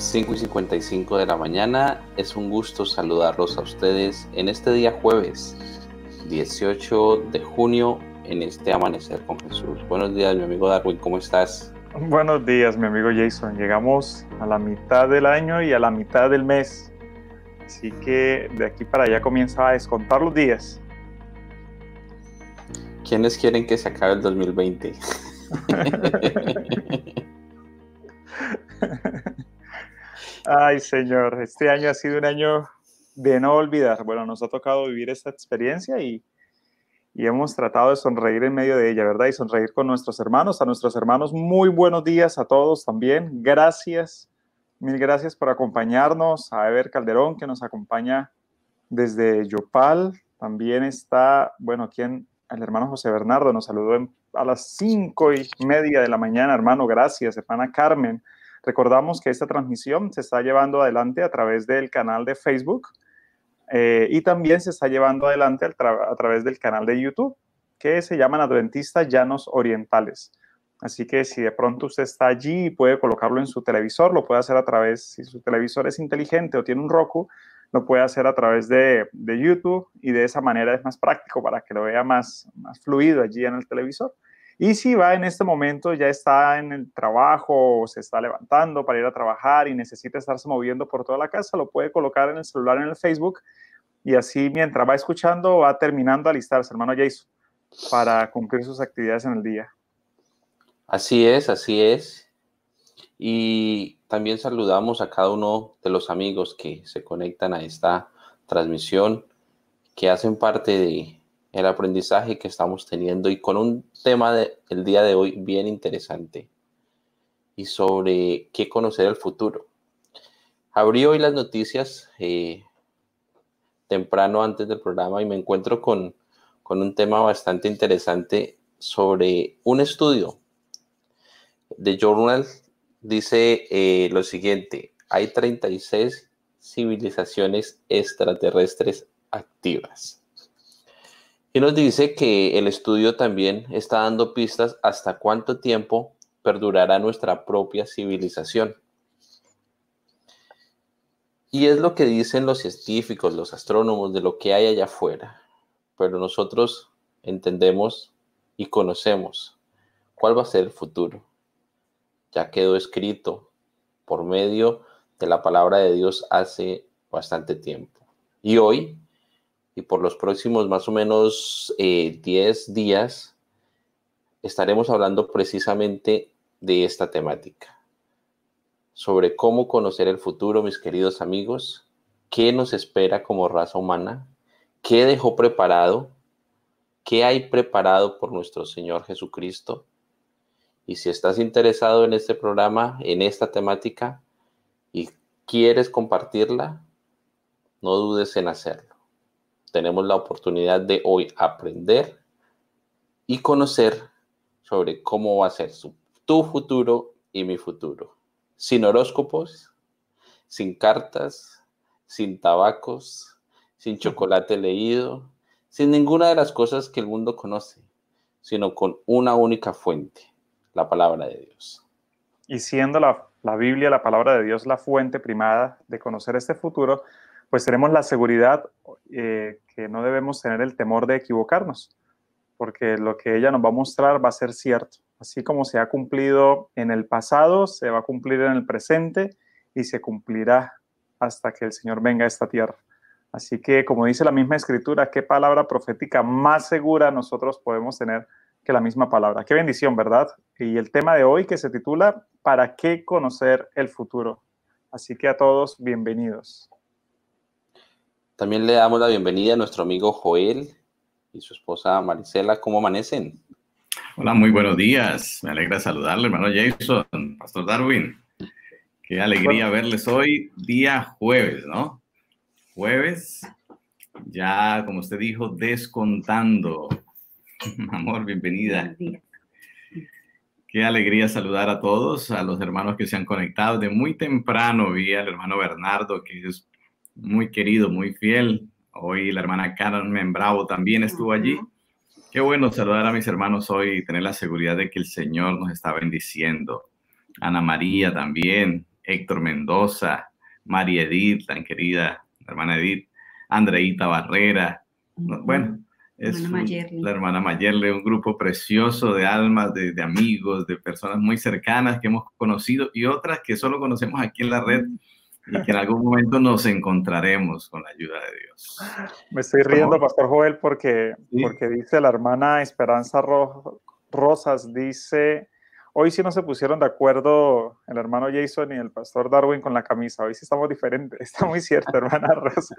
5 y 55 de la mañana. Es un gusto saludarlos a ustedes en este día jueves 18 de junio en este amanecer con Jesús. Buenos días, mi amigo Darwin, ¿cómo estás? Buenos días, mi amigo Jason. Llegamos a la mitad del año y a la mitad del mes. Así que de aquí para allá comienza a descontar los días. ¿Quiénes quieren que se acabe el 2020? Ay, señor, este año ha sido un año de no olvidar. Bueno, nos ha tocado vivir esta experiencia y, y hemos tratado de sonreír en medio de ella, ¿verdad? Y sonreír con nuestros hermanos. A nuestros hermanos, muy buenos días a todos también. Gracias, mil gracias por acompañarnos. A Ever Calderón, que nos acompaña desde Yopal. También está, bueno, aquí el hermano José Bernardo nos saludó a las cinco y media de la mañana, hermano. Gracias, hermana Carmen. Recordamos que esta transmisión se está llevando adelante a través del canal de Facebook eh, y también se está llevando adelante a través del canal de YouTube que se llaman Adventistas Llanos Orientales. Así que si de pronto usted está allí y puede colocarlo en su televisor, lo puede hacer a través, si su televisor es inteligente o tiene un Roku, lo puede hacer a través de, de YouTube y de esa manera es más práctico para que lo vea más, más fluido allí en el televisor. Y si va en este momento, ya está en el trabajo o se está levantando para ir a trabajar y necesita estarse moviendo por toda la casa, lo puede colocar en el celular en el Facebook y así mientras va escuchando va terminando a alistarse, hermano Jason, para cumplir sus actividades en el día. Así es, así es. Y también saludamos a cada uno de los amigos que se conectan a esta transmisión, que hacen parte de el aprendizaje que estamos teniendo y con un tema del día de hoy bien interesante y sobre qué conocer el futuro. Abrí hoy las noticias eh, temprano antes del programa y me encuentro con, con un tema bastante interesante sobre un estudio de Journal. Dice eh, lo siguiente, hay 36 civilizaciones extraterrestres activas. Y nos dice que el estudio también está dando pistas hasta cuánto tiempo perdurará nuestra propia civilización. Y es lo que dicen los científicos, los astrónomos, de lo que hay allá afuera. Pero nosotros entendemos y conocemos cuál va a ser el futuro. Ya quedó escrito por medio de la palabra de Dios hace bastante tiempo. Y hoy y por los próximos más o menos 10 eh, días estaremos hablando precisamente de esta temática, sobre cómo conocer el futuro, mis queridos amigos, qué nos espera como raza humana, qué dejó preparado, qué hay preparado por nuestro Señor Jesucristo. Y si estás interesado en este programa, en esta temática, y quieres compartirla, no dudes en hacerlo tenemos la oportunidad de hoy aprender y conocer sobre cómo va a ser tu futuro y mi futuro. Sin horóscopos, sin cartas, sin tabacos, sin chocolate leído, sin ninguna de las cosas que el mundo conoce, sino con una única fuente, la palabra de Dios. Y siendo la, la Biblia, la palabra de Dios, la fuente primada de conocer este futuro, pues tenemos la seguridad eh, que no debemos tener el temor de equivocarnos, porque lo que ella nos va a mostrar va a ser cierto. Así como se ha cumplido en el pasado, se va a cumplir en el presente y se cumplirá hasta que el Señor venga a esta tierra. Así que, como dice la misma escritura, qué palabra profética más segura nosotros podemos tener que la misma palabra. Qué bendición, ¿verdad? Y el tema de hoy que se titula ¿Para qué conocer el futuro? Así que a todos, bienvenidos. También le damos la bienvenida a nuestro amigo Joel y su esposa Marisela. ¿Cómo amanecen? Hola, muy buenos días. Me alegra saludarle, hermano Jason, Pastor Darwin. Qué alegría verles hoy, día jueves, ¿no? Jueves, ya como usted dijo, descontando. Amor, bienvenida. Qué alegría saludar a todos, a los hermanos que se han conectado de muy temprano. Vi al hermano Bernardo, que es muy querido, muy fiel. Hoy la hermana Carmen Bravo también estuvo allí. Qué bueno saludar a mis hermanos hoy y tener la seguridad de que el Señor nos está bendiciendo. Ana María también, Héctor Mendoza, María Edith, tan querida hermana Edith, Andreita Barrera, bueno, es la hermana Mayerle, un grupo precioso de almas, de, amigos, de personas muy cercanas que hemos conocido y otras que solo conocemos aquí en la red y que en algún momento nos encontraremos con la ayuda de Dios. Me estoy riendo, Pastor Joel, porque, porque dice la hermana Esperanza Rosas, dice, Hoy sí no se pusieron de acuerdo el hermano Jason y el pastor Darwin con la camisa. Hoy sí estamos diferentes. Está muy cierto, hermana Rosa.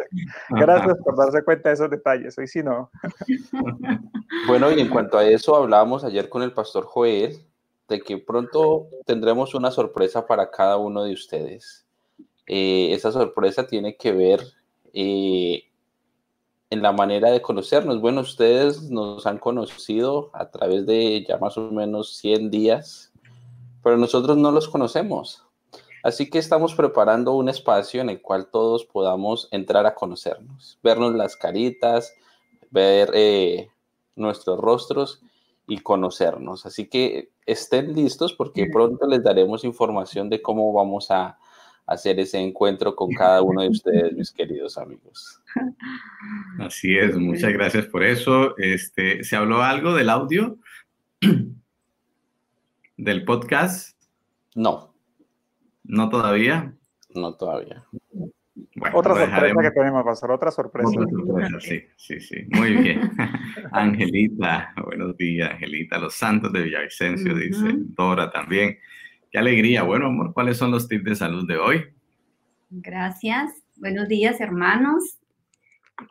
Gracias por darse cuenta de esos detalles. Hoy sí no. Bueno, y en cuanto a eso, hablábamos ayer con el pastor Joel de que pronto tendremos una sorpresa para cada uno de ustedes. Eh, esa sorpresa tiene que ver eh, en la manera de conocernos. Bueno, ustedes nos han conocido a través de ya más o menos 100 días, pero nosotros no los conocemos. Así que estamos preparando un espacio en el cual todos podamos entrar a conocernos, vernos las caritas, ver eh, nuestros rostros y conocernos. Así que estén listos porque pronto les daremos información de cómo vamos a hacer ese encuentro con cada uno de ustedes, mis queridos amigos. Así es, muchas gracias por eso. Este, ¿Se habló algo del audio? ¿Del podcast? No. ¿No todavía? No todavía. otra sorpresa que tenemos, pasar otra sorpresa. Otra sorpresa, sí, sí, sí. Muy bien. Angelita, buenos días, Angelita. Los santos de Villavicencio, dice Dora también. Qué alegría. Bueno, amor, ¿cuáles son los tips de salud de hoy? Gracias. Buenos días, hermanos.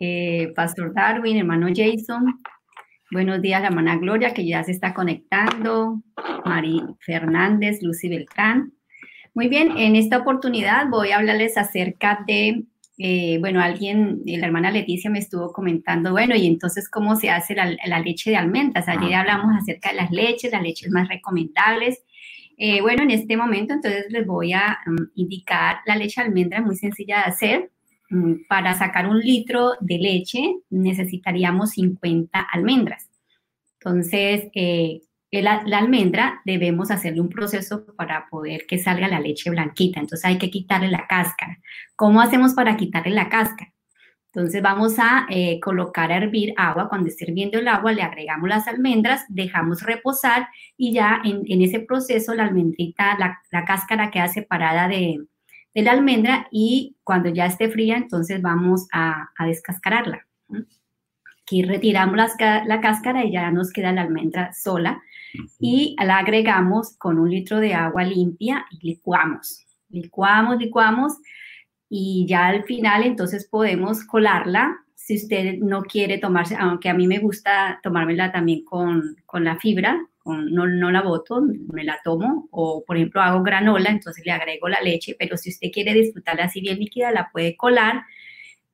Eh, Pastor Darwin, hermano Jason. Buenos días, la hermana Gloria, que ya se está conectando. Mari Fernández, Lucy Beltrán. Muy bien, en esta oportunidad voy a hablarles acerca de, eh, bueno, alguien, la hermana Leticia me estuvo comentando, bueno, y entonces, ¿cómo se hace la, la leche de almendras? Ayer ah. hablamos acerca de las leches, las leches más recomendables. Eh, bueno, en este momento entonces les voy a mm, indicar la leche de almendra, muy sencilla de hacer. Mm, para sacar un litro de leche necesitaríamos 50 almendras. Entonces, eh, la, almendra debemos hacerle un proceso para poder que salga la leche blanquita. Entonces hay que quitarle la cáscara. ¿Cómo hacemos para quitarle la cáscara? Entonces vamos a eh, colocar a hervir agua. Cuando esté hirviendo el agua, le agregamos las almendras, dejamos reposar y ya en, ese proceso la almendrita, la, cáscara queda separada de, la almendra y cuando ya esté fría, entonces vamos a, descascararla. Aquí retiramos la cáscara y ya nos queda la almendra sola y la agregamos con un litro de agua limpia y licuamos. Licuamos, licuamos y ya al final entonces podemos colarla si usted no quiere tomarse, aunque a mí me gusta tomármela también con, con la fibra, no, no, la boto, me la tomo, o por ejemplo hago granola, entonces le agrego la leche, pero si usted quiere disfrutarla así bien líquida, la puede colar.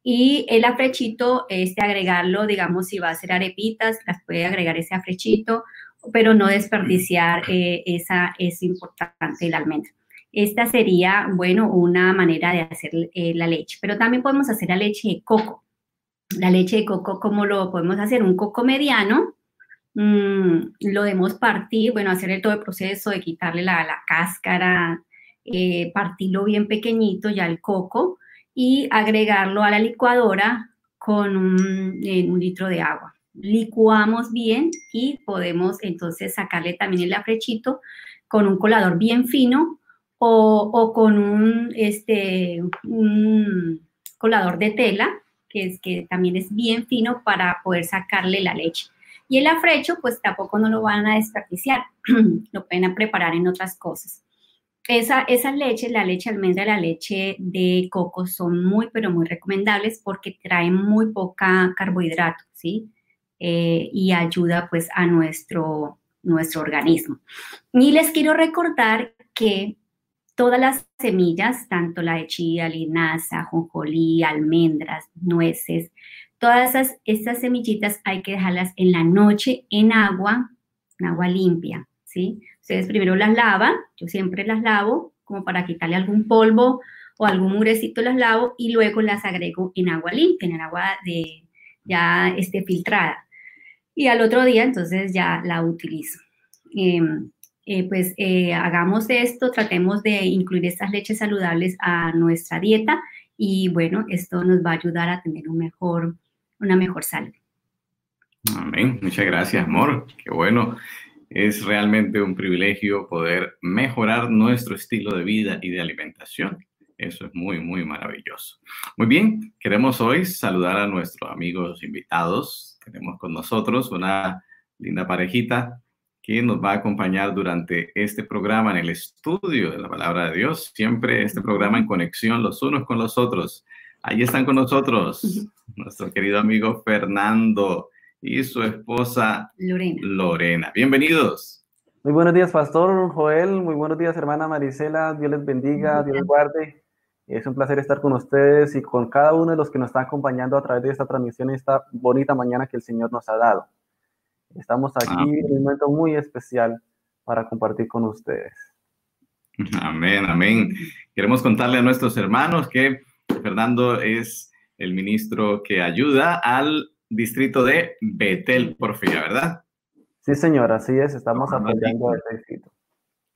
Y el afrechito, este agregarlo, digamos, si va a hacer arepitas, las puede agregar ese afrechito, pero no desperdiciar eh, esa, es importante, el almendra. Esta sería, bueno, una manera de hacer eh, la leche, pero también podemos hacer la leche de coco. La leche de coco, ¿cómo lo podemos hacer? Un coco mediano, mm, lo debemos partir, bueno, hacer el todo el proceso de quitarle la, cáscara, eh, partirlo bien pequeñito ya el coco y agregarlo a la licuadora con un, un litro de agua. Licuamos bien y podemos entonces sacarle también el afrechito con un colador bien fino o, con un, este, colador de tela, que, es, que también es bien fino para poder sacarle la leche. Y el afrecho, pues tampoco no lo van a desperdiciar, lo pueden preparar en otras cosas. Esa, esa leche, la leche almendra y la leche de coco son muy, pero muy recomendables porque traen muy poca carbohidrato, ¿sí? Eh, y ayuda pues a nuestro, nuestro organismo. Y les quiero recordar que todas las semillas, tanto la de chía, linaza, jonjolí, almendras, nueces, todas esas, estas semillitas hay que dejarlas en la noche en agua, en agua limpia, ¿sí? Ustedes primero las lavan, yo siempre las lavo como para quitarle algún polvo o algún murecito las lavo y luego las agrego en agua limpia, en el agua de ya esté filtrada. Y al otro día entonces ya la utilizo. Em, eh, pues eh, hagamos esto, tratemos de incluir estas leches saludables a nuestra dieta y bueno, esto nos va a ayudar a tener una mejor salud. Amén. Muchas gracias, amor. Qué bueno. Es realmente un privilegio poder mejorar nuestro estilo de vida y de alimentación. Eso es muy, muy maravilloso. Muy bien, queremos hoy saludar a nuestros amigos invitados. Tenemos con nosotros una linda parejita que nos va a acompañar durante este programa en el estudio de la palabra de Dios. Siempre este programa en conexión los unos con los otros. Ahí están con nosotros nuestro querido amigo Fernando y su esposa Lorena. Lorena. Bienvenidos. Muy buenos días, Pastor Joel. Muy buenos días, hermana Marisela. Dios les bendiga, Dios les guarde. Es un placer estar con ustedes y con cada uno de los que nos están acompañando a través de esta transmisión esta bonita mañana que el Señor nos ha dado. Estamos aquí en un momento muy especial para compartir con ustedes. Amén, amén. Queremos contarle a nuestros hermanos que Fernando es el ministro que ayuda al distrito de Betel Porfía, ¿verdad? Sí, señor, así es. Estamos apoyando al distrito.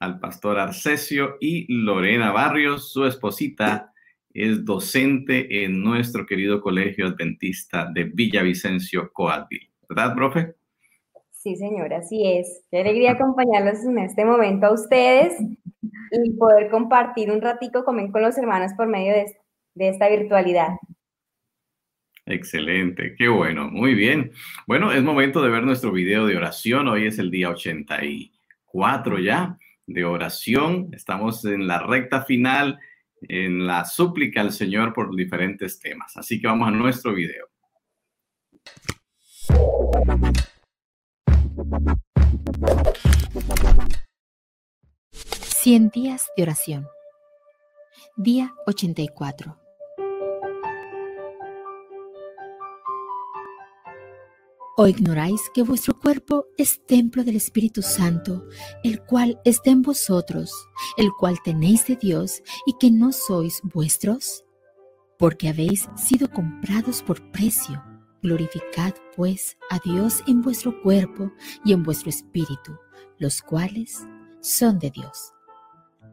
Al pastor Arcesio y Lorena Barrios, su esposita, es docente en nuestro querido colegio adventista de Villavicencio, Coahuila. ¿Verdad, profe? Sí, señora, así es. Qué alegría acompañarlos en este momento a ustedes y poder compartir un ratico con los hermanos por medio de, de esta virtualidad. Excelente, qué bueno, muy bien. Bueno, es momento de ver nuestro video de oración. Hoy es el día 84 ya de oración. Estamos en la recta final, en la súplica al Señor por diferentes temas. Así que vamos a nuestro video. 100 días de oración. Día 84. ¿O ignoráis que vuestro cuerpo es templo del Espíritu Santo, el cual está en vosotros, el cual tenéis de Dios y que no sois vuestros? Porque habéis sido comprados por precio. Glorificad pues a Dios en vuestro cuerpo y en vuestro espíritu, los cuales son de Dios.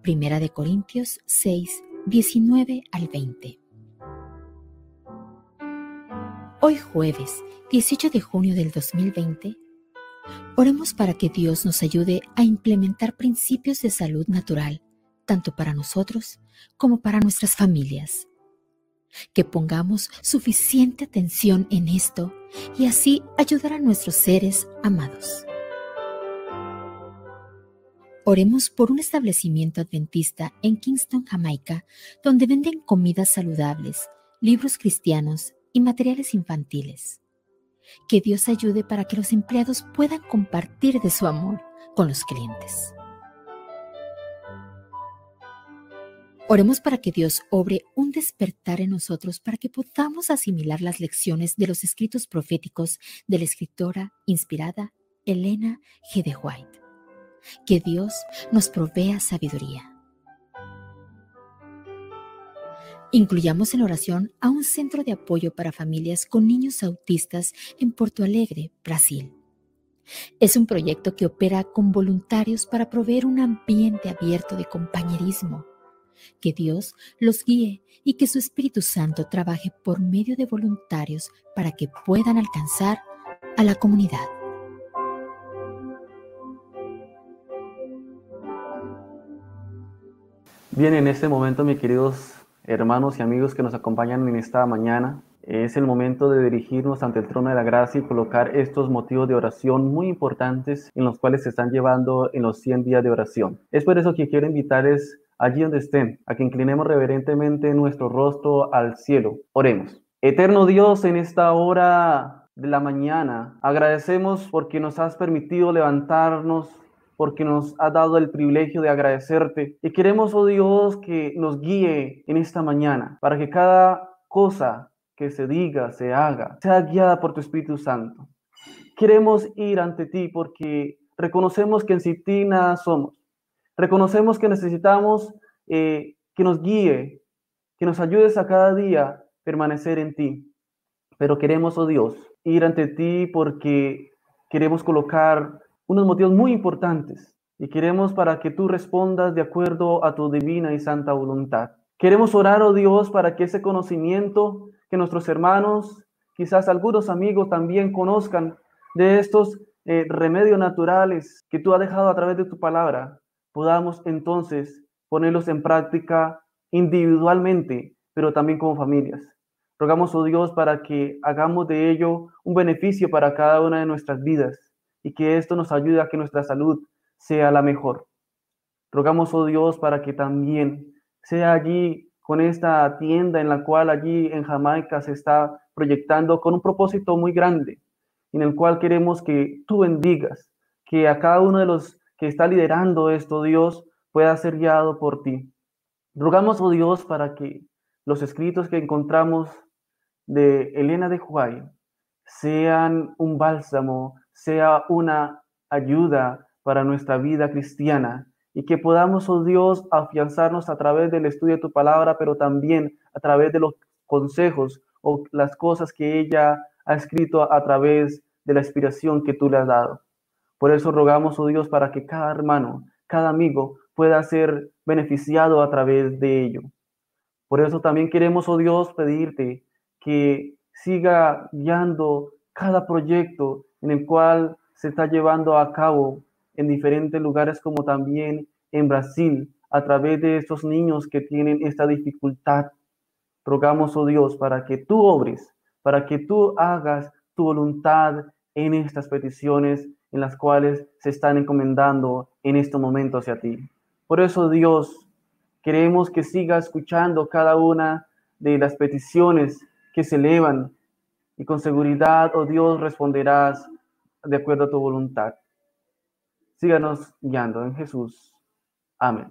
Primera de Corintios 6, 19 al 20. Hoy jueves 18 de junio del 2020, oremos para que Dios nos ayude a implementar principios de salud natural, tanto para nosotros como para nuestras familias que pongamos suficiente atención en esto y así ayudar a nuestros seres amados. Oremos por un establecimiento adventista en Kingston, Jamaica, donde venden comidas saludables, libros cristianos y materiales infantiles. Que Dios ayude para que los empleados puedan compartir de su amor con los clientes. Oremos para que Dios obre un despertar en nosotros para que podamos asimilar las lecciones de los escritos proféticos de la escritora inspirada Elena G. de White. Que Dios nos provea sabiduría. Incluyamos en oración a un centro de apoyo para familias con niños autistas en Porto Alegre, Brasil. Es un proyecto que opera con voluntarios para proveer un ambiente abierto de compañerismo que Dios los guíe y que su Espíritu Santo trabaje por medio de voluntarios para que puedan alcanzar a la comunidad. Bien, en este momento, mis queridos hermanos y amigos que nos acompañan en esta mañana, es el momento de dirigirnos ante el trono de la gracia y colocar estos motivos de oración muy importantes en los cuales se están llevando en los 100 días de oración. Es por eso que quiero invitarles allí donde estén, a que inclinemos reverentemente nuestro rostro al cielo. Oremos. Eterno Dios, en esta hora de la mañana, agradecemos porque nos has permitido levantarnos, porque nos has dado el privilegio de agradecerte. Y queremos, oh Dios, que nos guíe en esta mañana, para que cada cosa que se diga, se haga, sea guiada por tu Espíritu Santo. Queremos ir ante ti porque reconocemos que en ti nada somos Reconocemos que necesitamos eh, que nos guíe, que nos ayudes a cada día permanecer en ti. Pero queremos, oh Dios, ir ante ti porque queremos colocar unos motivos muy importantes y queremos para que tú respondas de acuerdo a tu divina y santa voluntad. Queremos orar, oh Dios, para que ese conocimiento que nuestros hermanos, quizás algunos amigos también conozcan de estos eh, remedios naturales que tú has dejado a través de tu palabra, podamos entonces ponerlos en práctica individualmente, pero también como familias. Rogamos, oh Dios, para que hagamos de ello un beneficio para cada una de nuestras vidas y que esto nos ayude a que nuestra salud sea la mejor. Rogamos, oh Dios, para que también sea allí con esta tienda en la cual allí en Jamaica se está proyectando con un propósito muy grande, en el cual queremos que tú bendigas, que a cada uno de los que está liderando esto, Dios, pueda ser guiado por ti. Rogamos, oh Dios, para que los escritos que encontramos de Elena de Huay sean un bálsamo, sea una ayuda para nuestra vida cristiana y que podamos, oh Dios, afianzarnos a través del estudio de tu palabra, pero también a través de los consejos o las cosas que ella ha escrito a través de la inspiración que tú le has dado. Por eso rogamos, oh Dios, para que cada hermano, cada amigo pueda ser beneficiado a través de ello. Por eso también queremos, oh Dios, pedirte que siga guiando cada proyecto en el cual se está llevando a cabo en diferentes lugares como también en Brasil a través de estos niños que tienen esta dificultad. Rogamos, oh Dios, para que tú obres, para que tú hagas tu voluntad en estas peticiones en las cuales se están encomendando en este momento hacia ti. Por eso, Dios, queremos que siga escuchando cada una de las peticiones que se elevan y con seguridad, oh Dios, responderás de acuerdo a tu voluntad. Síganos guiando en Jesús. Amén.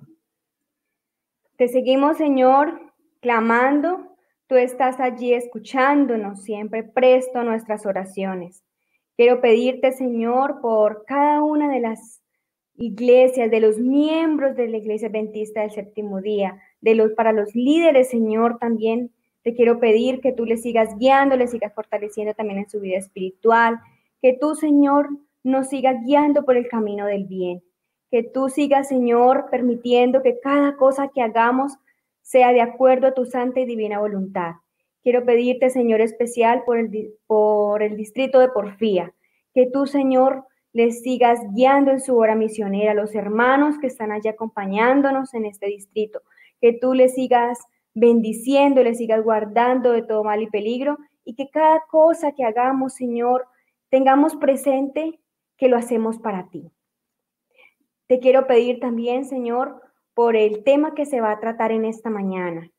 Te seguimos, Señor, clamando. Tú estás allí escuchándonos, siempre presto a nuestras oraciones. Quiero pedirte, Señor, por cada una de las iglesias, de los miembros de la Iglesia Adventista del Séptimo Día, de los para los líderes, Señor, también te quiero pedir que tú le sigas guiando, le sigas fortaleciendo también en su vida espiritual, que tú, Señor, nos sigas guiando por el camino del bien, que tú sigas, Señor, permitiendo que cada cosa que hagamos sea de acuerdo a tu santa y divina voluntad. Quiero pedirte, Señor, especial por el, por el distrito de Porfía, que tú, Señor, les sigas guiando en su hora misionera, los hermanos que están allí acompañándonos en este distrito, que tú les sigas bendiciendo, les sigas guardando de todo mal y peligro y que cada cosa que hagamos, Señor, tengamos presente que lo hacemos para ti. Te quiero pedir también, Señor, por el tema que se va a tratar en esta mañana,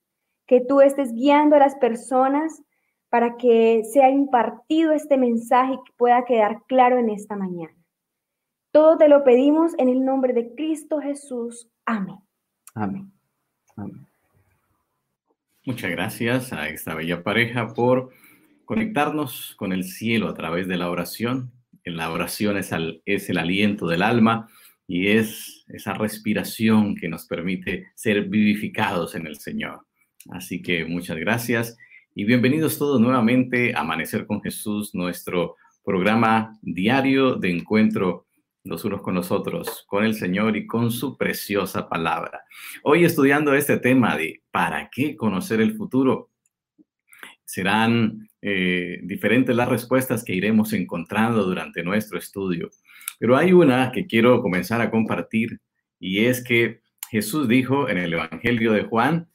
que tú estés guiando a las personas para que sea impartido este mensaje y que pueda quedar claro en esta mañana. Todo te lo pedimos en el nombre de Cristo Jesús. Amén. Amén. Amén. Muchas gracias a esta bella pareja por conectarnos con el cielo a través de la oración. En la oración es, es el aliento del alma y es esa respiración que nos permite ser vivificados en el Señor. Así que muchas gracias y bienvenidos todos nuevamente a Amanecer con Jesús, nuestro programa diario de encuentro los unos con los otros, con el Señor y con su preciosa palabra. Hoy estudiando este tema de ¿para qué conocer el futuro? Serán eh, diferentes las respuestas que iremos encontrando durante nuestro estudio. Pero hay una que quiero comenzar a compartir y es que Jesús dijo en el Evangelio de Juan,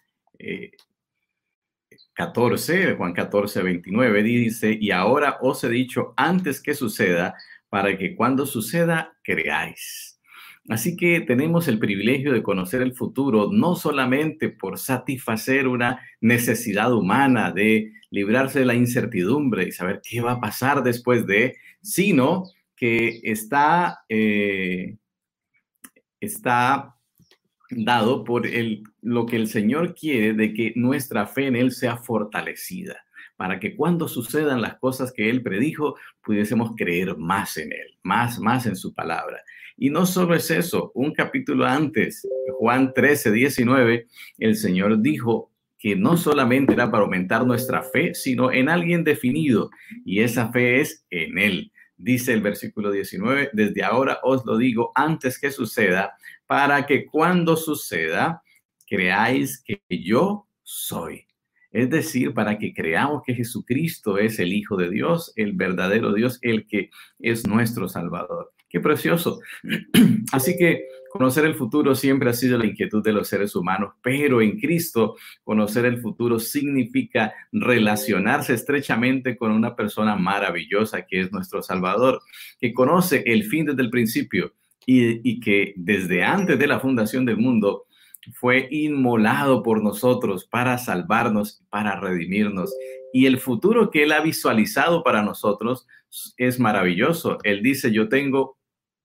14, eh, Juan 14, 29, dice, y ahora os he dicho antes que suceda para que cuando suceda creáis. Así que tenemos el privilegio de conocer el futuro no solamente por satisfacer una necesidad humana de librarse de la incertidumbre y saber qué va a pasar después de, sino que está, eh, está dado por el, lo que el Señor quiere de que nuestra fe en Él sea fortalecida para que cuando sucedan las cosas que Él predijo, pudiésemos creer más en Él, más, más en su palabra. Y no solo es eso, un capítulo antes, Juan 13, 19, el Señor dijo que no solamente era para aumentar nuestra fe, sino en alguien definido, y esa fe es en Él. Dice el versículo 19, desde ahora os lo digo antes que suceda, para que cuando suceda, creáis que yo soy. Es decir, para que creamos que Jesucristo es el Hijo de Dios, el verdadero Dios, el que es nuestro Salvador. Qué precioso. Así que conocer el futuro siempre ha sido la inquietud de los seres humanos, pero en Cristo conocer el futuro significa relacionarse estrechamente con una persona maravillosa que es nuestro Salvador, que conoce el fin desde el principio y, que desde antes de la fundación del mundo fue inmolado por nosotros para salvarnos, para redimirnos. Y el futuro que Él ha visualizado para nosotros es maravilloso. Él dice, yo tengo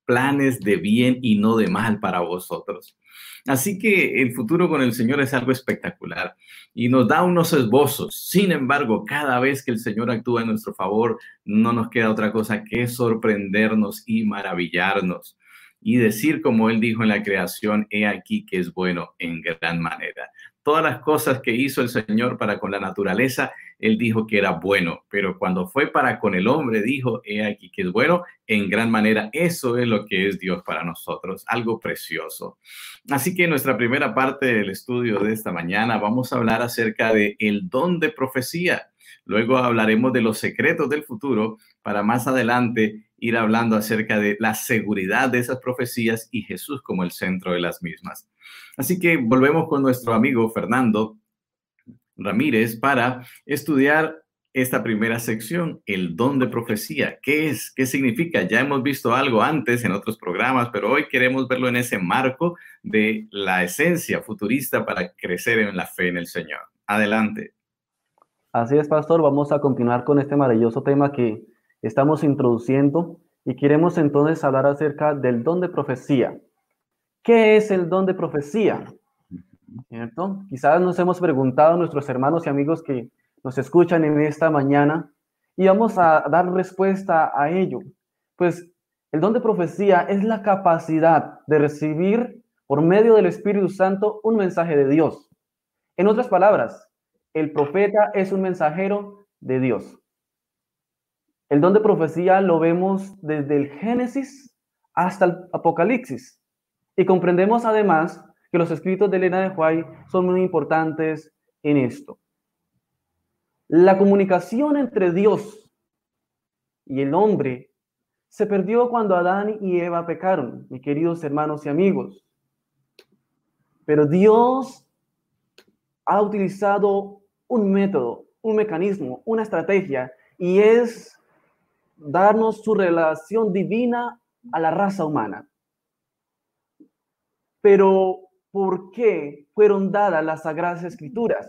planes de bien y no de mal para vosotros. Así que el futuro con el Señor es algo espectacular y nos da unos esbozos. Sin embargo, cada vez que el Señor actúa en nuestro favor, no nos queda otra cosa que sorprendernos y maravillarnos y decir como él dijo en la creación, he aquí que es bueno en gran manera. Todas las cosas que hizo el Señor para con la naturaleza, él dijo que era bueno, pero cuando fue para con el hombre, dijo, he aquí que es bueno en gran manera. Eso es lo que es Dios para nosotros, algo precioso. Así que en nuestra primera parte del estudio de esta mañana vamos a hablar acerca de el don de profecía. Luego hablaremos de los secretos del futuro para más adelante ir hablando acerca de la seguridad de esas profecías y Jesús como el centro de las mismas. Así que volvemos con nuestro amigo Fernando Ramírez para estudiar esta primera sección, el don de profecía. ¿Qué es? ¿Qué significa? Ya hemos visto algo antes en otros programas, pero hoy queremos verlo en ese marco de la esencia futurista para crecer en la fe en el Señor. Adelante. Así es, pastor. Vamos a continuar con este maravilloso tema que estamos introduciendo y queremos entonces hablar acerca del don de profecía. ¿Qué es el don de profecía? ¿Cierto? Quizás nos hemos preguntado a nuestros hermanos y amigos que nos escuchan en esta mañana y vamos a dar respuesta a ello. Pues el don de profecía es la capacidad de recibir por medio del Espíritu Santo un mensaje de Dios. En otras palabras, el profeta es un mensajero de Dios. El don de profecía lo vemos desde el Génesis hasta el Apocalipsis. Y comprendemos además que los escritos de Elena de Huay son muy importantes en esto. La comunicación entre Dios y el hombre se perdió cuando Adán y Eva pecaron, mis queridos hermanos y amigos. Pero Dios ha utilizado un método, un mecanismo, una estrategia, y es darnos su relación divina a la raza humana. Pero, ¿por qué fueron dadas las Sagradas Escrituras?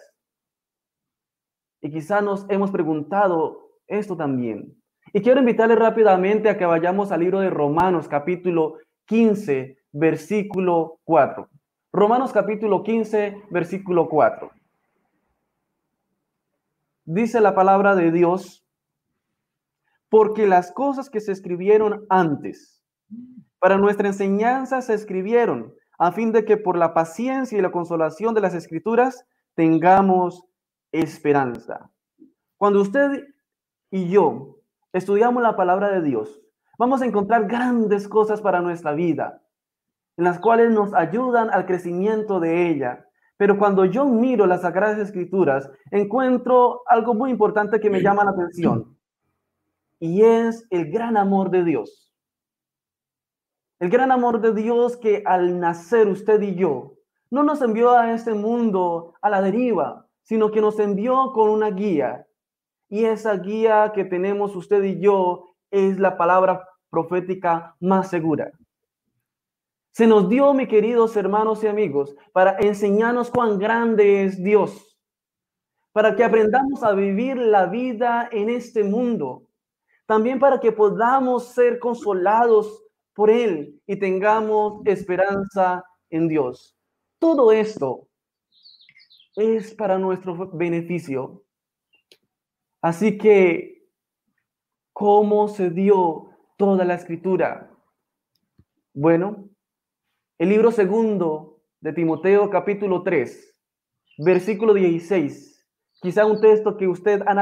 Y quizá nos hemos preguntado esto también. Y quiero invitarle rápidamente a que vayamos al libro de Romanos capítulo 15, versículo 4. Romanos capítulo 15, versículo 4. Dice la palabra de Dios, porque las cosas que se escribieron antes para nuestra enseñanza se escribieron a fin de que por la paciencia y la consolación de las escrituras tengamos esperanza. Cuando usted y yo estudiamos la palabra de Dios, vamos a encontrar grandes cosas para nuestra vida, en las cuales nos ayudan al crecimiento de ella. Pero cuando yo miro las Sagradas Escrituras, encuentro algo muy importante que me llama la atención y es el gran amor de Dios. El gran amor de Dios que al nacer usted y yo, no nos envió a este mundo a la deriva, sino que nos envió con una guía. Y esa guía que tenemos usted y yo es la palabra profética más segura. Se nos dio, mis queridos hermanos y amigos, para enseñarnos cuán grande es Dios, para que aprendamos a vivir la vida en este mundo, también para que podamos ser consolados por Él y tengamos esperanza en Dios. Todo esto es para nuestro beneficio. Así que, ¿cómo se dio toda la escritura? Bueno, el libro segundo de Timoteo capítulo 3, versículo 16, quizá un texto que usted ha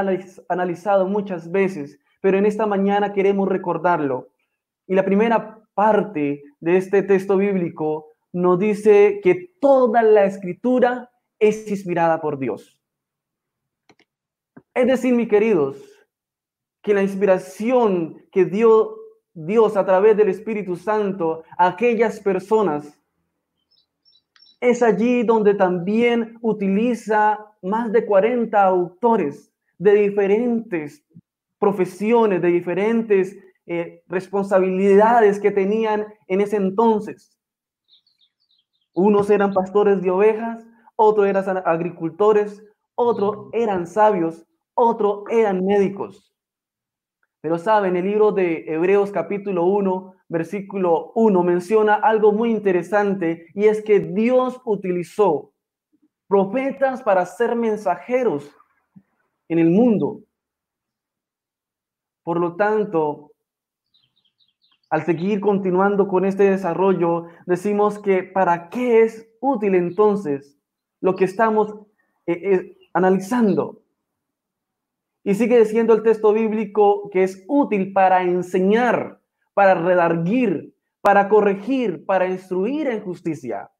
analizado muchas veces, pero en esta mañana queremos recordarlo. Y la primera parte de este texto bíblico nos dice que toda la escritura es inspirada por Dios. Es decir, mis queridos, que la inspiración que dio Dios a través del Espíritu Santo a aquellas personas es allí donde también utiliza más de 40 autores de diferentes profesiones, de diferentes eh, responsabilidades que tenían en ese entonces. Unos eran pastores de ovejas, otros eran agricultores, otros eran sabios, otros eran médicos. Pero saben, el libro de Hebreos capítulo 1, versículo 1 menciona algo muy interesante y es que Dios utilizó profetas para ser mensajeros en el mundo. Por lo tanto, al seguir continuando con este desarrollo, decimos que para qué es útil entonces lo que estamos eh, eh, analizando. Y sigue diciendo el texto bíblico que es útil para enseñar, para redarguir, para corregir, para instruir en justicia.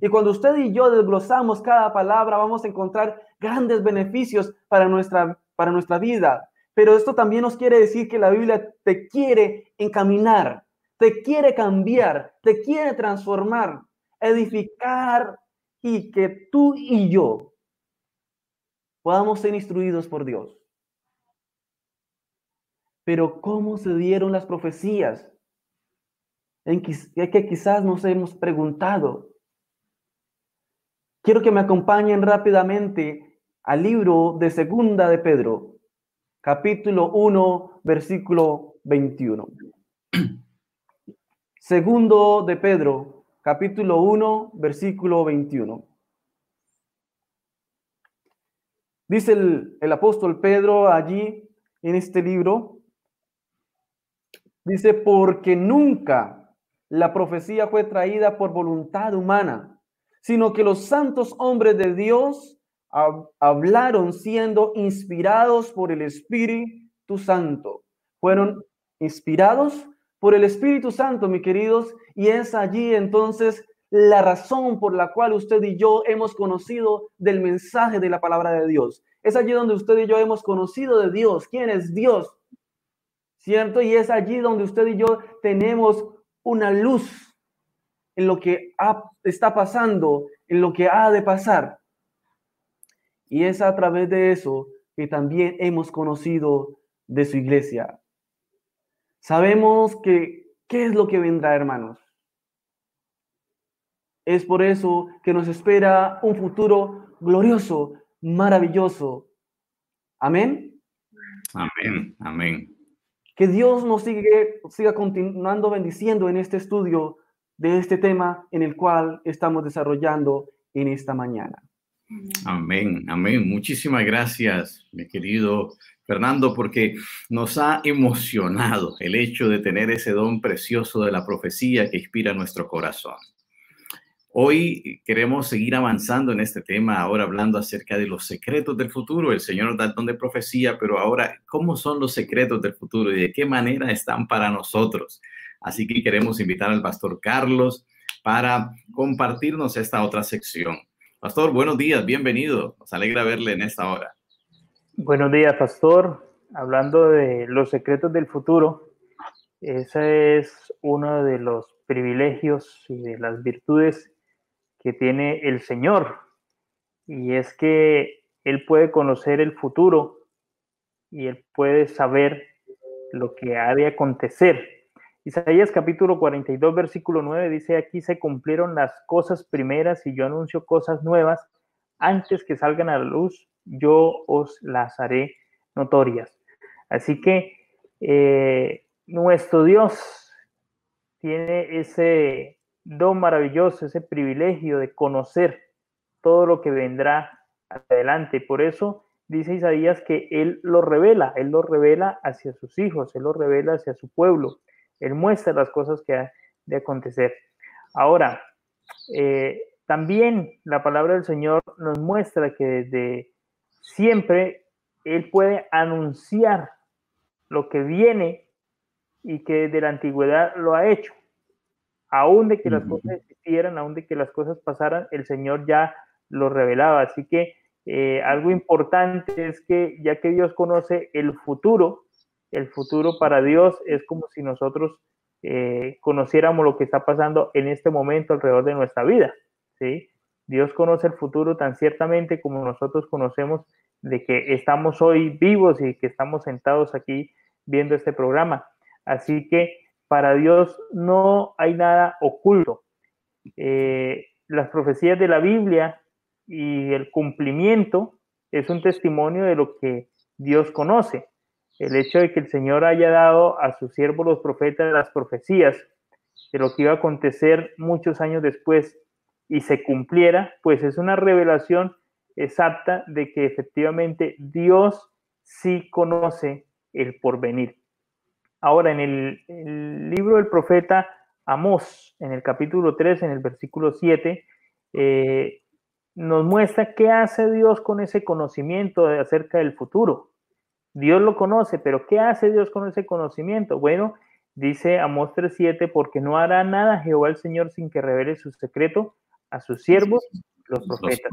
Y cuando usted y yo desglosamos cada palabra, vamos a encontrar grandes beneficios para nuestra, para nuestra vida. Pero esto también nos quiere decir que la Biblia te quiere encaminar, te quiere cambiar, te quiere transformar, edificar y que tú y yo podamos ser instruidos por Dios. Pero ¿cómo se dieron las profecías? En que quizás nos hemos preguntado. Quiero que me acompañen rápidamente al libro de Segunda de Pedro, capítulo 1, versículo 21. Segundo de Pedro, capítulo 1, versículo 21. Dice el, el apóstol Pedro allí en este libro, Dice, porque nunca la profecía fue traída por voluntad humana, sino que los santos hombres de Dios hablaron siendo inspirados por el Espíritu Santo. Fueron inspirados por el Espíritu Santo, mis queridos, y es allí entonces la razón por la cual usted y yo hemos conocido del mensaje de la palabra de Dios. Es allí donde usted y yo hemos conocido de Dios. ¿Quién es Dios? ¿cierto? Y es allí donde usted y yo tenemos una luz en lo que está pasando, en lo que ha de pasar. Y es a través de eso que también hemos conocido de su iglesia. Sabemos que, ¿qué es lo que vendrá, hermanos? Es por eso que nos espera un futuro glorioso, maravilloso. Amén. Amén, amén. Que Dios nos sigue, siga continuando bendiciendo en este estudio de este tema en el cual estamos desarrollando en esta mañana. Amén, amén. Muchísimas gracias, mi querido Fernando, porque nos ha emocionado el hecho de tener ese don precioso de la profecía que inspira nuestro corazón. Hoy queremos seguir avanzando en este tema, ahora hablando acerca de los secretos del futuro. El Señor nos da don de profecía, pero ahora, ¿cómo son los secretos del futuro y de qué manera están para nosotros? Así que queremos invitar al pastor Carlos para compartirnos esta otra sección. Pastor, buenos días, bienvenido. Nos alegra verle en esta hora. Buenos días, pastor. Hablando de los secretos del futuro, ese es uno de los privilegios y de las virtudes que tiene el Señor, y es que Él puede conocer el futuro y Él puede saber lo que ha de acontecer. Isaías capítulo 42, versículo 9 dice, aquí se cumplieron las cosas primeras y yo anuncio cosas nuevas, antes que salgan a la luz, yo os las haré notorias. Así que eh, nuestro Dios tiene ese don maravilloso, ese privilegio de conocer todo lo que vendrá adelante. Por eso dice Isaías que Él lo revela, Él lo revela hacia sus hijos, Él lo revela hacia su pueblo, Él muestra las cosas que han de acontecer. Ahora, eh, también la palabra del Señor nos muestra que desde siempre Él puede anunciar lo que viene y que desde la antigüedad lo ha hecho. Aún de que las cosas existieran, aún de que las cosas pasaran, el Señor ya lo revelaba. Así que eh, algo importante es que ya que Dios conoce el futuro, el futuro para Dios es como si nosotros eh, conociéramos lo que está pasando en este momento alrededor de nuestra vida. ¿sí? Dios conoce el futuro tan ciertamente como nosotros conocemos de que estamos hoy vivos y que estamos sentados aquí viendo este programa. Así que para Dios no hay nada oculto. Eh, las profecías de la Biblia y el cumplimiento es un testimonio de lo que Dios conoce. El hecho de que el Señor haya dado a sus siervos los profetas las profecías de lo que iba a acontecer muchos años después y se cumpliera, pues es una revelación exacta de que efectivamente Dios sí conoce el porvenir. Ahora, en el, libro del profeta Amós, en el capítulo 3, en el versículo 7, eh, nos muestra qué hace Dios con ese conocimiento de acerca del futuro. Dios lo conoce, pero ¿qué hace Dios con ese conocimiento? Bueno, dice Amós 3:7, porque no hará nada Jehová el Señor sin que revele su secreto a sus siervos, los profetas.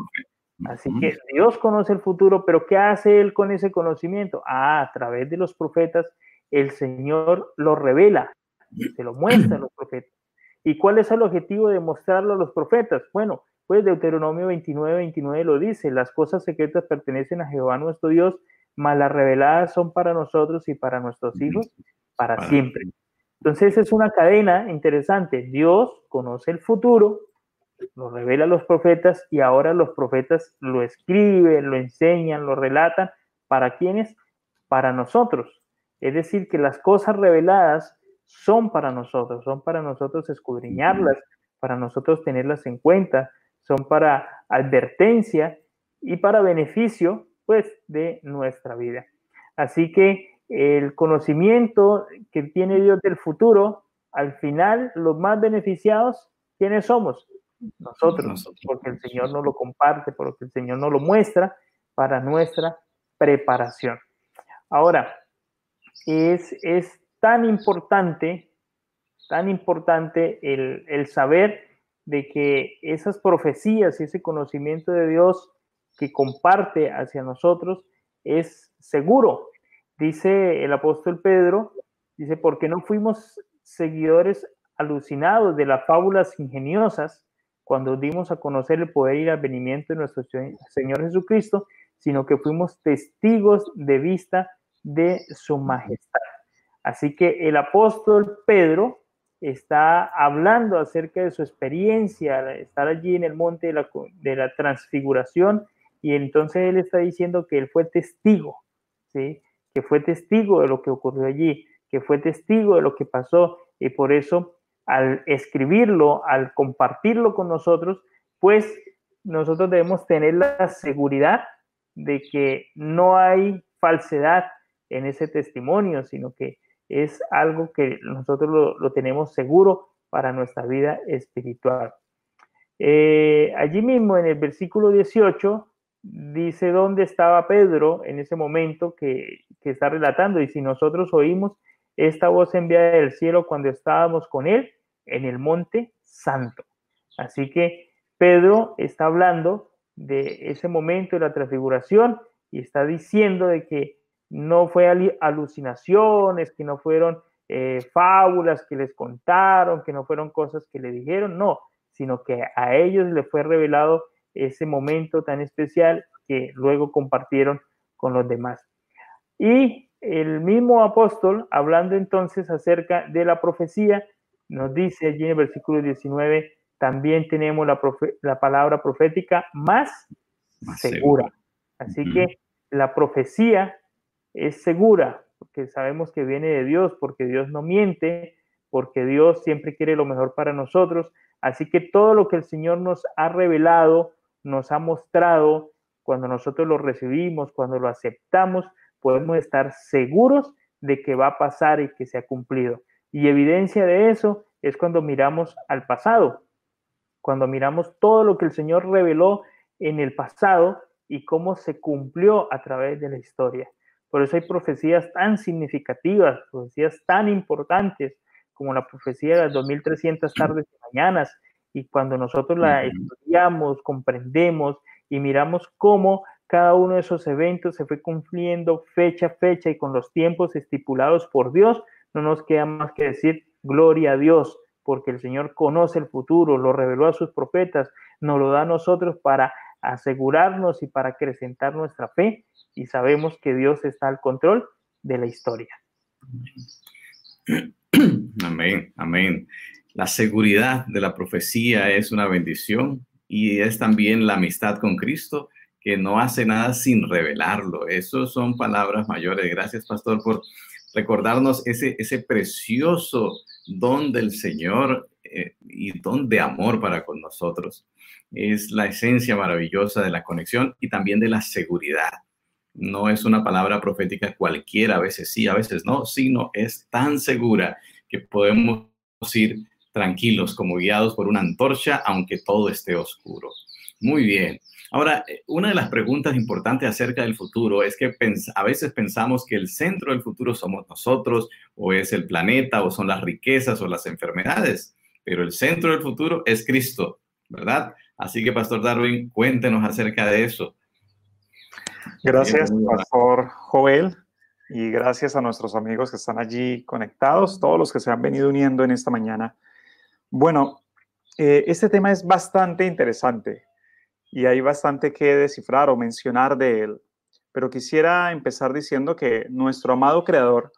Así que Dios conoce el futuro, pero ¿qué hace Él con ese conocimiento? Ah, a través de los profetas, el Señor lo revela, se lo muestra a los profetas. ¿Y cuál es el objetivo de mostrarlo a los profetas? Bueno, pues Deuteronomio 29, 29 lo dice, las cosas secretas pertenecen a Jehová nuestro Dios, mas las reveladas son para nosotros y para nuestros hijos para siempre. Entonces es una cadena interesante. Dios conoce el futuro, lo revela a los profetas y ahora los profetas lo escriben, lo enseñan, lo relatan. ¿Para quiénes? Para nosotros. Es decir, que las cosas reveladas son para nosotros, son para nosotros escudriñarlas, para nosotros tenerlas en cuenta, son para advertencia y para beneficio, pues, de nuestra vida. Así que el conocimiento que tiene Dios del futuro, al final, los más beneficiados, ¿quiénes somos? nosotros, porque el Señor nos lo comparte, porque el Señor nos lo muestra para nuestra preparación. Ahora, es, es tan importante, tan importante el, el saber de que esas profecías y ese conocimiento de Dios que comparte hacia nosotros es seguro. Dice el apóstol Pedro, dice, porque no fuimos seguidores alucinados de las fábulas ingeniosas cuando dimos a conocer el poder y el advenimiento de nuestro Señor Jesucristo, sino que fuimos testigos de vista de su majestad. Así que el apóstol Pedro está hablando acerca de su experiencia, estar allí en el monte de la, de la transfiguración, y entonces él está diciendo que él fue testigo, ¿sí? que fue testigo de lo que ocurrió allí, que fue testigo de lo que pasó, y por eso al escribirlo, al compartirlo con nosotros, pues nosotros debemos tener la seguridad de que no hay falsedad en ese testimonio, sino que es algo que nosotros lo, tenemos seguro para nuestra vida espiritual. Eh, allí mismo en el versículo 18 dice dónde estaba Pedro en ese momento que, está relatando y si nosotros oímos esta voz enviada del cielo cuando estábamos con él en el monte santo. Así que Pedro está hablando de ese momento de la transfiguración y está diciendo de que no fue alucinaciones, que no fueron eh, fábulas que les contaron, que no fueron cosas que le dijeron, no, sino que a ellos le fue revelado ese momento tan especial que luego compartieron con los demás. Y el mismo apóstol, hablando entonces acerca de la profecía, nos dice allí en el versículo 19, también tenemos la, la palabra profética más, segura. Así que la profecía es segura, porque sabemos que viene de Dios, porque Dios no miente, porque Dios siempre quiere lo mejor para nosotros. Así que todo lo que el Señor nos ha revelado, nos ha mostrado, cuando nosotros lo recibimos, cuando lo aceptamos, podemos estar seguros de que va a pasar y que se ha cumplido. Y evidencia de eso es cuando miramos al pasado, cuando miramos todo lo que el Señor reveló en el pasado y cómo se cumplió a través de la historia. Por eso hay profecías tan significativas, profecías tan importantes como la profecía de las 2300 tardes y mañanas. Y cuando nosotros la estudiamos, comprendemos y miramos cómo cada uno de esos eventos se fue cumpliendo fecha a fecha y con los tiempos estipulados por Dios, no nos queda más que decir gloria a Dios, porque el Señor conoce el futuro, lo reveló a sus profetas, nos lo da a nosotros para asegurarnos y para acrecentar nuestra fe y sabemos que Dios está al control de la historia. Amén, amén. La seguridad de la profecía es una bendición y es también la amistad con Cristo que no hace nada sin revelarlo. Esas son palabras mayores. Gracias, pastor, por recordarnos ese, ese precioso don del Señor eh, y don de amor para con nosotros. Es la esencia maravillosa de la conexión y también de la seguridad. No es una palabra profética cualquiera, a veces sí, a veces no, sino es tan segura que podemos ir tranquilos como guiados por una antorcha, aunque todo esté oscuro. Muy bien. Ahora, una de las preguntas importantes acerca del futuro es que a veces pensamos que el centro del futuro somos nosotros, o es el planeta, o son las riquezas, o las enfermedades, pero el centro del futuro es Cristo, ¿verdad? Así que, Pastor Darwin, cuéntenos acerca de eso. Gracias, Pastor Joel, y gracias a nuestros amigos que están allí conectados, todos los que se han venido uniendo en esta mañana. Bueno, eh, este tema es bastante interesante y hay bastante que descifrar o mencionar de él. Pero quisiera empezar diciendo que nuestro amado Creador,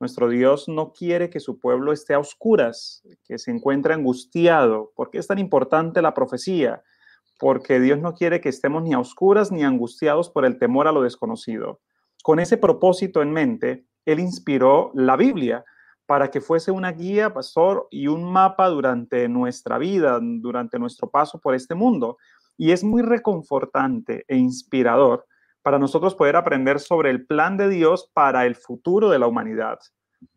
nuestro Dios, no quiere que su pueblo esté a oscuras, que se encuentre angustiado. ¿Por qué es tan importante la profecía? Porque Dios no quiere que estemos ni a oscuras ni angustiados por el temor a lo desconocido. Con ese propósito en mente, Él inspiró la Biblia para que fuese una guía, pastor, y un mapa durante nuestra vida, durante nuestro paso por este mundo. Y es muy reconfortante e inspirador para nosotros poder aprender sobre el plan de Dios para el futuro de la humanidad.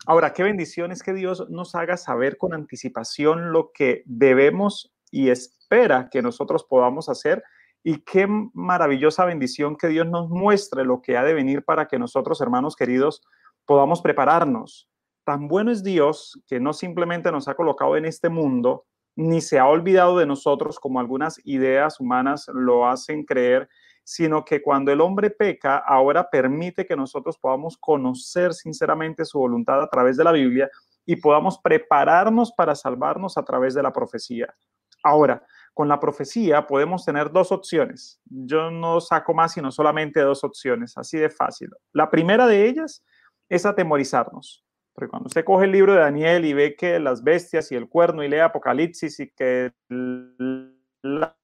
Ahora, qué bendición es que Dios nos haga saber con anticipación lo que debemos y espera que nosotros podamos hacer y qué maravillosa bendición que Dios nos muestre lo que ha de venir para que nosotros, hermanos queridos, podamos prepararnos. Tan bueno es Dios que no simplemente nos ha colocado en este mundo, ni se ha olvidado de nosotros como algunas ideas humanas lo hacen creer, sino que cuando el hombre peca, ahora permite que nosotros podamos conocer sinceramente su voluntad a través de la Biblia y podamos prepararnos para salvarnos a través de la profecía. Ahora, con la profecía podemos tener dos opciones. Yo no saco más sino solamente dos opciones, así de fácil. La primera de ellas es atemorizarnos. Porque cuando usted coge el libro de Daniel y ve que las bestias y el cuerno y lee Apocalipsis y que la,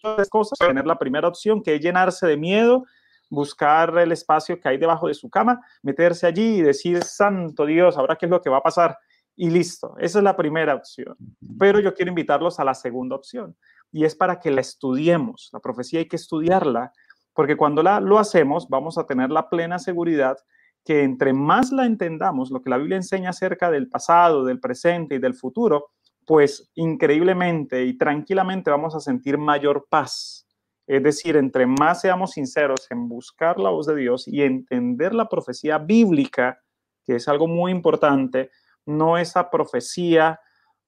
todas las cosas, tener la primera opción que es llenarse de miedo, buscar el espacio que hay debajo de su cama, meterse allí y decir, santo Dios, ahora qué es lo que va a pasar. Y listo, esa es la primera opción. Pero yo quiero invitarlos a la segunda opción y es para que la estudiemos. La profecía hay que estudiarla porque cuando la, lo hacemos vamos a tener la plena seguridad que entre más la entendamos, lo que la Biblia enseña acerca del pasado, del presente y del futuro, pues increíblemente y tranquilamente vamos a sentir mayor paz. Es decir, entre más seamos sinceros en buscar la voz de Dios y entender la profecía bíblica, que es algo muy importante, no esa profecía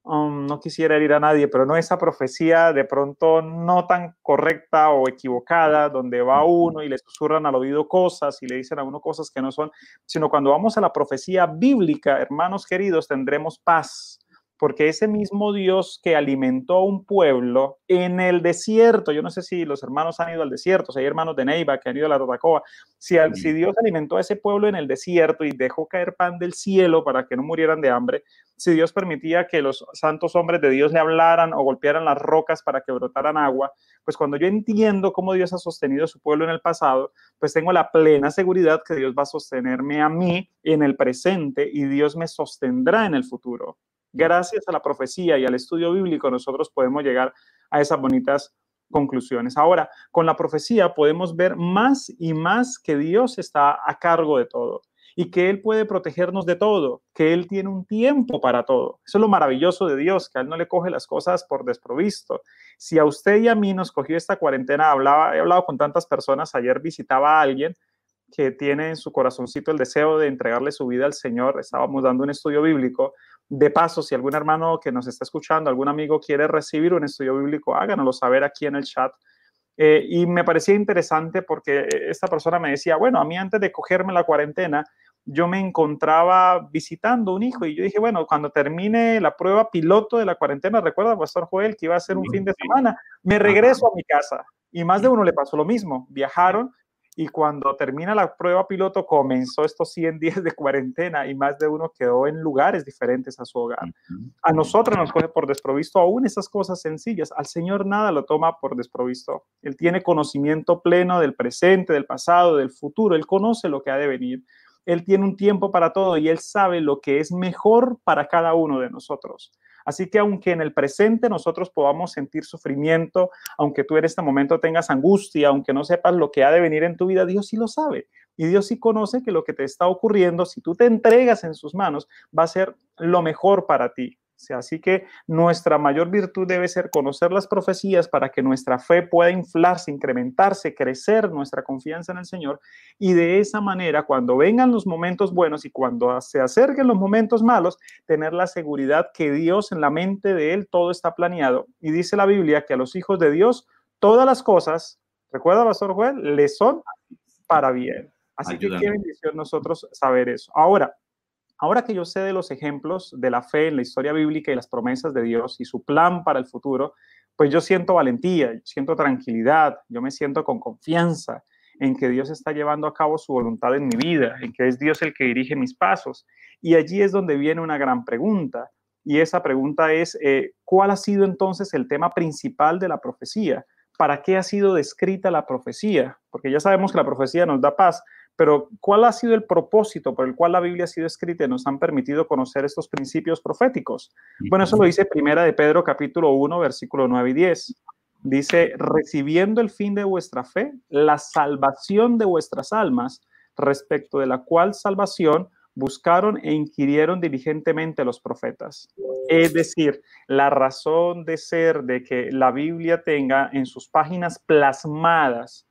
Um, no quisiera herir a nadie, pero no esa profecía de pronto no tan correcta o equivocada, donde va uno y le susurran al oído cosas y le dicen a uno cosas que no son, sino cuando vamos a la profecía bíblica, hermanos queridos, tendremos paz, porque ese mismo Dios que alimentó a un pueblo en el desierto, yo no sé si los hermanos han ido al desierto, si hay hermanos de Neiva que han ido a la Rodacoa, si, si Dios alimentó a ese pueblo en el desierto y dejó caer pan del cielo para que no murieran de hambre, si Dios permitía que los santos hombres de Dios le hablaran o golpearan las rocas para que brotaran agua, pues cuando yo entiendo cómo Dios ha sostenido a su pueblo en el pasado, pues tengo la plena seguridad que Dios va a sostenerme a mí en el presente y Dios me sostendrá en el futuro gracias a la profecía y al estudio bíblico, nosotros podemos llegar a esas bonitas conclusiones. Ahora, con la profecía podemos ver más y más que Dios está a cargo de todo y que Él puede protegernos de todo, que Él tiene un tiempo para todo. Eso es lo maravilloso de Dios, que a Él no le coge las cosas por desprovisto. Si a usted y a mí nos cogió esta cuarentena, hablaba, he hablado con tantas personas, ayer visitaba a alguien que tiene en su corazoncito el deseo de entregarle su vida al Señor. Estábamos dando un estudio bíblico. De paso, si algún hermano que nos está escuchando, algún amigo quiere recibir un estudio bíblico, háganoslo saber aquí en el chat. Eh, y me parecía interesante porque esta persona me decía, bueno, a mí antes de cogerme la cuarentena, yo me encontraba visitando un hijo y yo dije, bueno, cuando termine la prueba piloto de la cuarentena, recuerda, Pastor Joel, que iba a ser un fin de semana, me regreso a mi casa. Y más de uno le pasó lo mismo. Viajaron y cuando termina la prueba piloto comenzó estos 100 días de cuarentena y más de uno quedó en lugares diferentes a su hogar. A nosotros nos coge por desprovisto aún esas cosas sencillas. Al Señor nada lo toma por desprovisto. Él tiene conocimiento pleno del presente, del pasado, del futuro. Él conoce lo que ha de venir. Él tiene un tiempo para todo y Él sabe lo que es mejor para cada uno de nosotros. Así que aunque en el presente nosotros podamos sentir sufrimiento, aunque tú en este momento tengas angustia, aunque no sepas lo que ha de venir en tu vida, Dios sí lo sabe. Y Dios sí conoce que lo que te está ocurriendo, si tú te entregas en sus manos, va a ser lo mejor para ti así que nuestra mayor virtud debe ser conocer las profecías para que nuestra fe pueda inflarse, incrementarse, crecer nuestra confianza en el Señor. Y de esa manera, cuando vengan los momentos buenos y cuando se acerquen los momentos malos, tener la seguridad que Dios en la mente de Él todo está planeado. Y dice la Biblia que a los hijos de Dios todas las cosas, recuerda, Pastor Joel, le son para bien. Así que qué bendición nosotros saber eso. Ahora, Ahora que yo sé de los ejemplos de la fe en la historia bíblica y las promesas de Dios y su plan para el futuro, pues yo siento valentía, siento tranquilidad, yo me siento con confianza en que Dios está llevando a cabo su voluntad en mi vida, en que es Dios el que dirige mis pasos. Y allí es donde viene una gran pregunta. Y esa pregunta es, eh, ¿cuál ha sido entonces el tema principal de la profecía? ¿Para qué ha sido descrita la profecía? Porque ya sabemos que la profecía nos da paz, pero, ¿cuál ha sido el propósito por el cual la Biblia ha sido escrita y nos han permitido conocer estos principios proféticos? Bueno, eso lo dice Primera de Pedro capítulo 1, versículo 9 y 10. Dice, recibiendo el fin de vuestra fe, la salvación de vuestras almas, respecto de la cual salvación buscaron e inquirieron diligentemente los profetas. Es decir, la razón de ser de que la Biblia tenga en sus páginas plasmadas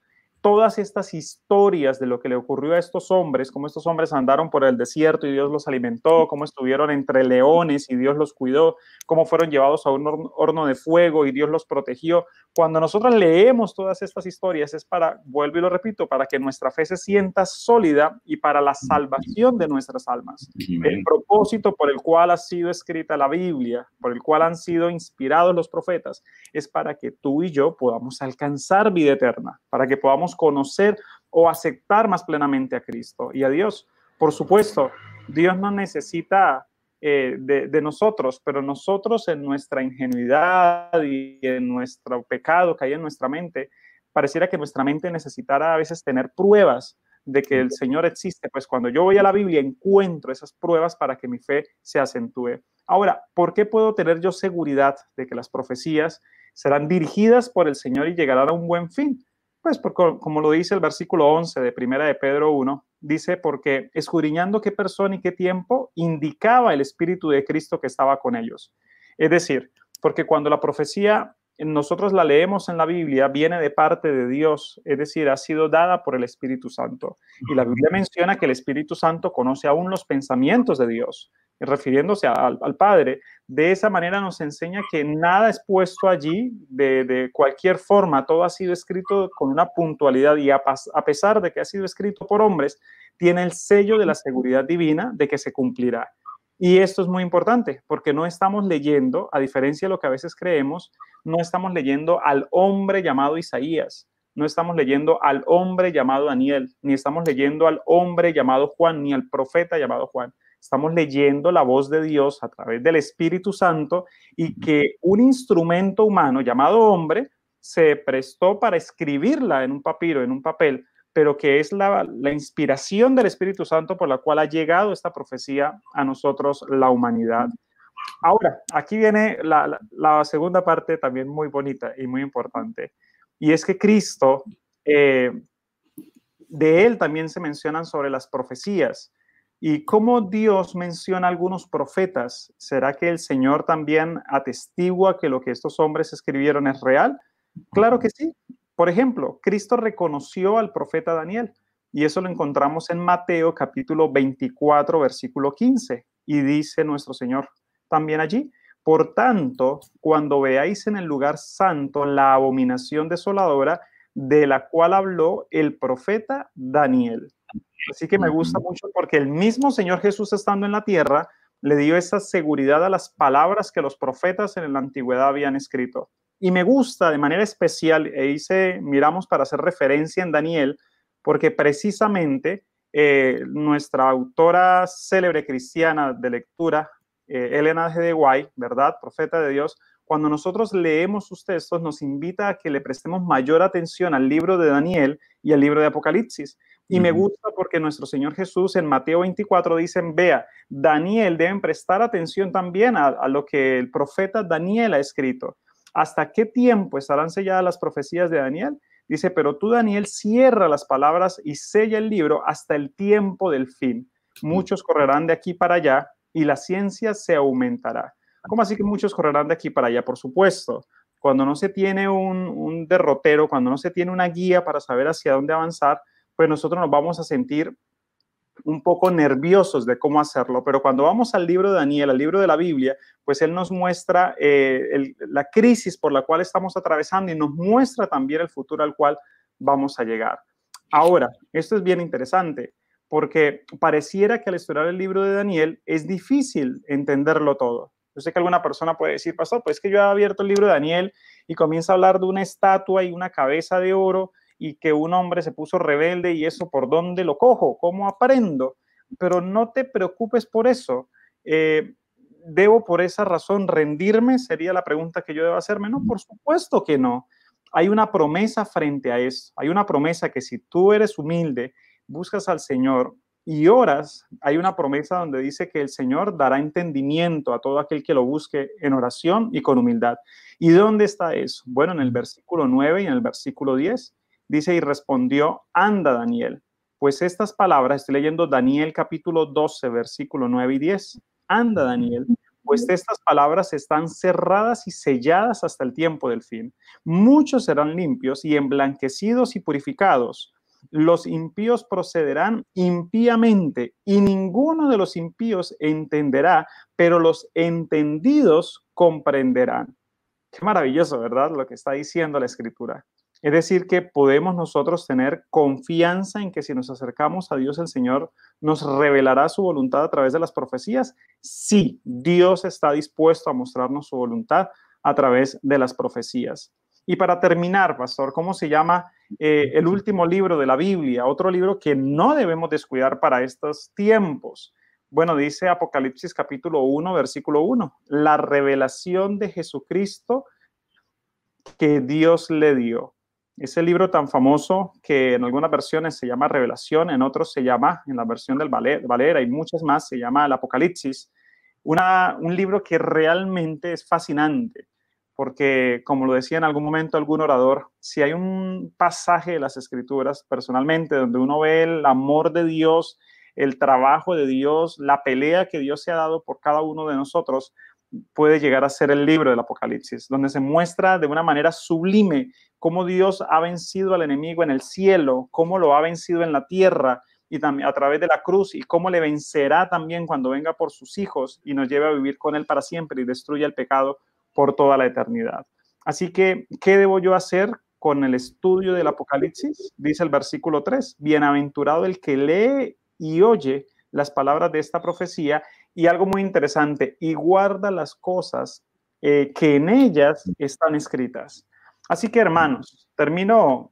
todas estas historias de lo que le ocurrió a estos hombres, cómo estos hombres andaron por el desierto y Dios los alimentó, cómo estuvieron entre leones y Dios los cuidó, cómo fueron llevados a un horno de fuego y Dios los protegió. Cuando nosotros leemos todas estas historias es para, vuelvo y lo repito, para que nuestra fe se sienta sólida y para la salvación de nuestras almas. El propósito por el cual ha sido escrita la Biblia, por el cual han sido inspirados los profetas, es para que tú y yo podamos alcanzar vida eterna, para que podamos conocer o aceptar más plenamente a Cristo y a Dios. Por supuesto, Dios no necesita eh, de, nosotros, pero nosotros en nuestra ingenuidad y en nuestro pecado que hay en nuestra mente, pareciera que nuestra mente necesitara a veces tener pruebas de que el Señor existe. Pues cuando yo voy a la Biblia encuentro esas pruebas para que mi fe se acentúe. Ahora, ¿por qué puedo tener yo seguridad de que las profecías serán dirigidas por el Señor y llegarán a un buen fin? Pues como lo dice el versículo 11 de Primera de Pedro 1, dice, porque escudriñando qué persona y qué tiempo indicaba el Espíritu de Cristo que estaba con ellos. Es decir, porque cuando la profecía nosotros la leemos en la Biblia, viene de parte de Dios, es decir, ha sido dada por el Espíritu Santo. Y la Biblia menciona que el Espíritu Santo conoce aún los pensamientos de Dios refiriéndose al, Padre, de esa manera nos enseña que nada es puesto allí de, cualquier forma, todo ha sido escrito con una puntualidad y a, a, pesar de que ha sido escrito por hombres, tiene el sello de la seguridad divina de que se cumplirá. Y esto es muy importante porque no estamos leyendo, a diferencia de lo que a veces creemos, no estamos leyendo al hombre llamado Isaías, no estamos leyendo al hombre llamado Daniel, ni estamos leyendo al hombre llamado Juan, ni al profeta llamado Juan. Estamos leyendo la voz de Dios a través del Espíritu Santo y que un instrumento humano llamado hombre se prestó para escribirla en un papiro, en un papel, pero que es la, inspiración del Espíritu Santo por la cual ha llegado esta profecía a nosotros, la humanidad. Ahora, aquí viene la, segunda parte también muy bonita y muy importante, y es que Cristo, eh, de él también se mencionan sobre las profecías. ¿Y cómo Dios menciona a algunos profetas? ¿Será que el Señor también atestigua que lo que estos hombres escribieron es real? Claro que sí. Por ejemplo, Cristo reconoció al profeta Daniel. Y eso lo encontramos en Mateo capítulo 24, versículo 15. Y dice nuestro Señor también allí, por tanto, cuando veáis en el lugar santo la abominación desoladora de la cual habló el profeta Daniel. Así que me gusta mucho porque el mismo Señor Jesús estando en la tierra le dio esa seguridad a las palabras que los profetas en la antigüedad habían escrito. Y me gusta de manera especial, e hice, miramos para hacer referencia en Daniel, porque precisamente eh, nuestra autora célebre cristiana de lectura, eh, Elena G. de Guay, ¿verdad? Profeta de Dios, cuando nosotros leemos sus textos nos invita a que le prestemos mayor atención al libro de Daniel y al libro de Apocalipsis. Y me gusta porque nuestro Señor Jesús en Mateo 24 dice, vea, Daniel deben prestar atención también a, a, lo que el profeta Daniel ha escrito. ¿Hasta qué tiempo estarán selladas las profecías de Daniel? Dice, pero tú Daniel cierra las palabras y sella el libro hasta el tiempo del fin. Muchos correrán de aquí para allá y la ciencia se aumentará. ¿Cómo así que muchos correrán de aquí para allá? Por supuesto, cuando no se tiene un, un derrotero, cuando no se tiene una guía para saber hacia dónde avanzar, pues nosotros nos vamos a sentir un poco nerviosos de cómo hacerlo, pero cuando vamos al libro de Daniel, al libro de la Biblia, pues él nos muestra eh, la crisis por la cual estamos atravesando y nos muestra también el futuro al cual vamos a llegar. Ahora, esto es bien interesante porque pareciera que al estudiar el libro de Daniel es difícil entenderlo todo. Yo sé que alguna persona puede decir, pastor, pues es que yo he abierto el libro de Daniel y comienza a hablar de una estatua y una cabeza de oro y que un hombre se puso rebelde y eso por dónde lo cojo, cómo aprendo. Pero no te preocupes por eso. Eh, ¿Debo por esa razón rendirme? Sería la pregunta que yo debo hacerme. No, por supuesto que no. Hay una promesa frente a eso. Hay una promesa que si tú eres humilde, buscas al Señor y oras, hay una promesa donde dice que el Señor dará entendimiento a todo aquel que lo busque en oración y con humildad. ¿Y dónde está eso? Bueno, en el versículo 9 y en el versículo 10 dice, y respondió, anda Daniel. Pues estas palabras, estoy leyendo Daniel capítulo 12, versículo 9 y 10. Anda Daniel, pues estas palabras están cerradas y selladas hasta el tiempo del fin. Muchos serán limpios y emblanquecidos y purificados los impíos procederán impíamente y ninguno de los impíos entenderá, pero los entendidos comprenderán. Qué maravilloso, ¿verdad? Lo que está diciendo la escritura. Es decir, que podemos nosotros tener confianza en que si nos acercamos a Dios, el Señor nos revelará su voluntad a través de las profecías. Sí, Dios está dispuesto a mostrarnos su voluntad a través de las profecías. Y para terminar, pastor, ¿cómo se llama eh, el último libro de la Biblia? Otro libro que no debemos descuidar para estos tiempos. Bueno, dice Apocalipsis capítulo 1, versículo 1, la revelación de Jesucristo que Dios le dio. Ese libro tan famoso que en algunas versiones se llama Revelación, en otros se llama, en la versión del Valera y muchas más, se llama el Apocalipsis. Una, un libro que realmente es fascinante porque como lo decía en algún momento algún orador, si hay un pasaje de las escrituras personalmente donde uno ve el amor de Dios, el trabajo de Dios, la pelea que Dios se ha dado por cada uno de nosotros, puede llegar a ser el libro del Apocalipsis, donde se muestra de una manera sublime cómo Dios ha vencido al enemigo en el cielo, cómo lo ha vencido en la tierra y también a través de la cruz y cómo le vencerá también cuando venga por sus hijos y nos lleve a vivir con él para siempre y destruya el pecado por toda la eternidad. Así que, ¿qué debo yo hacer con el estudio del Apocalipsis? Dice el versículo 3, bienaventurado el que lee y oye las palabras de esta profecía y algo muy interesante, y guarda las cosas eh, que en ellas están escritas. Así que, hermanos, termino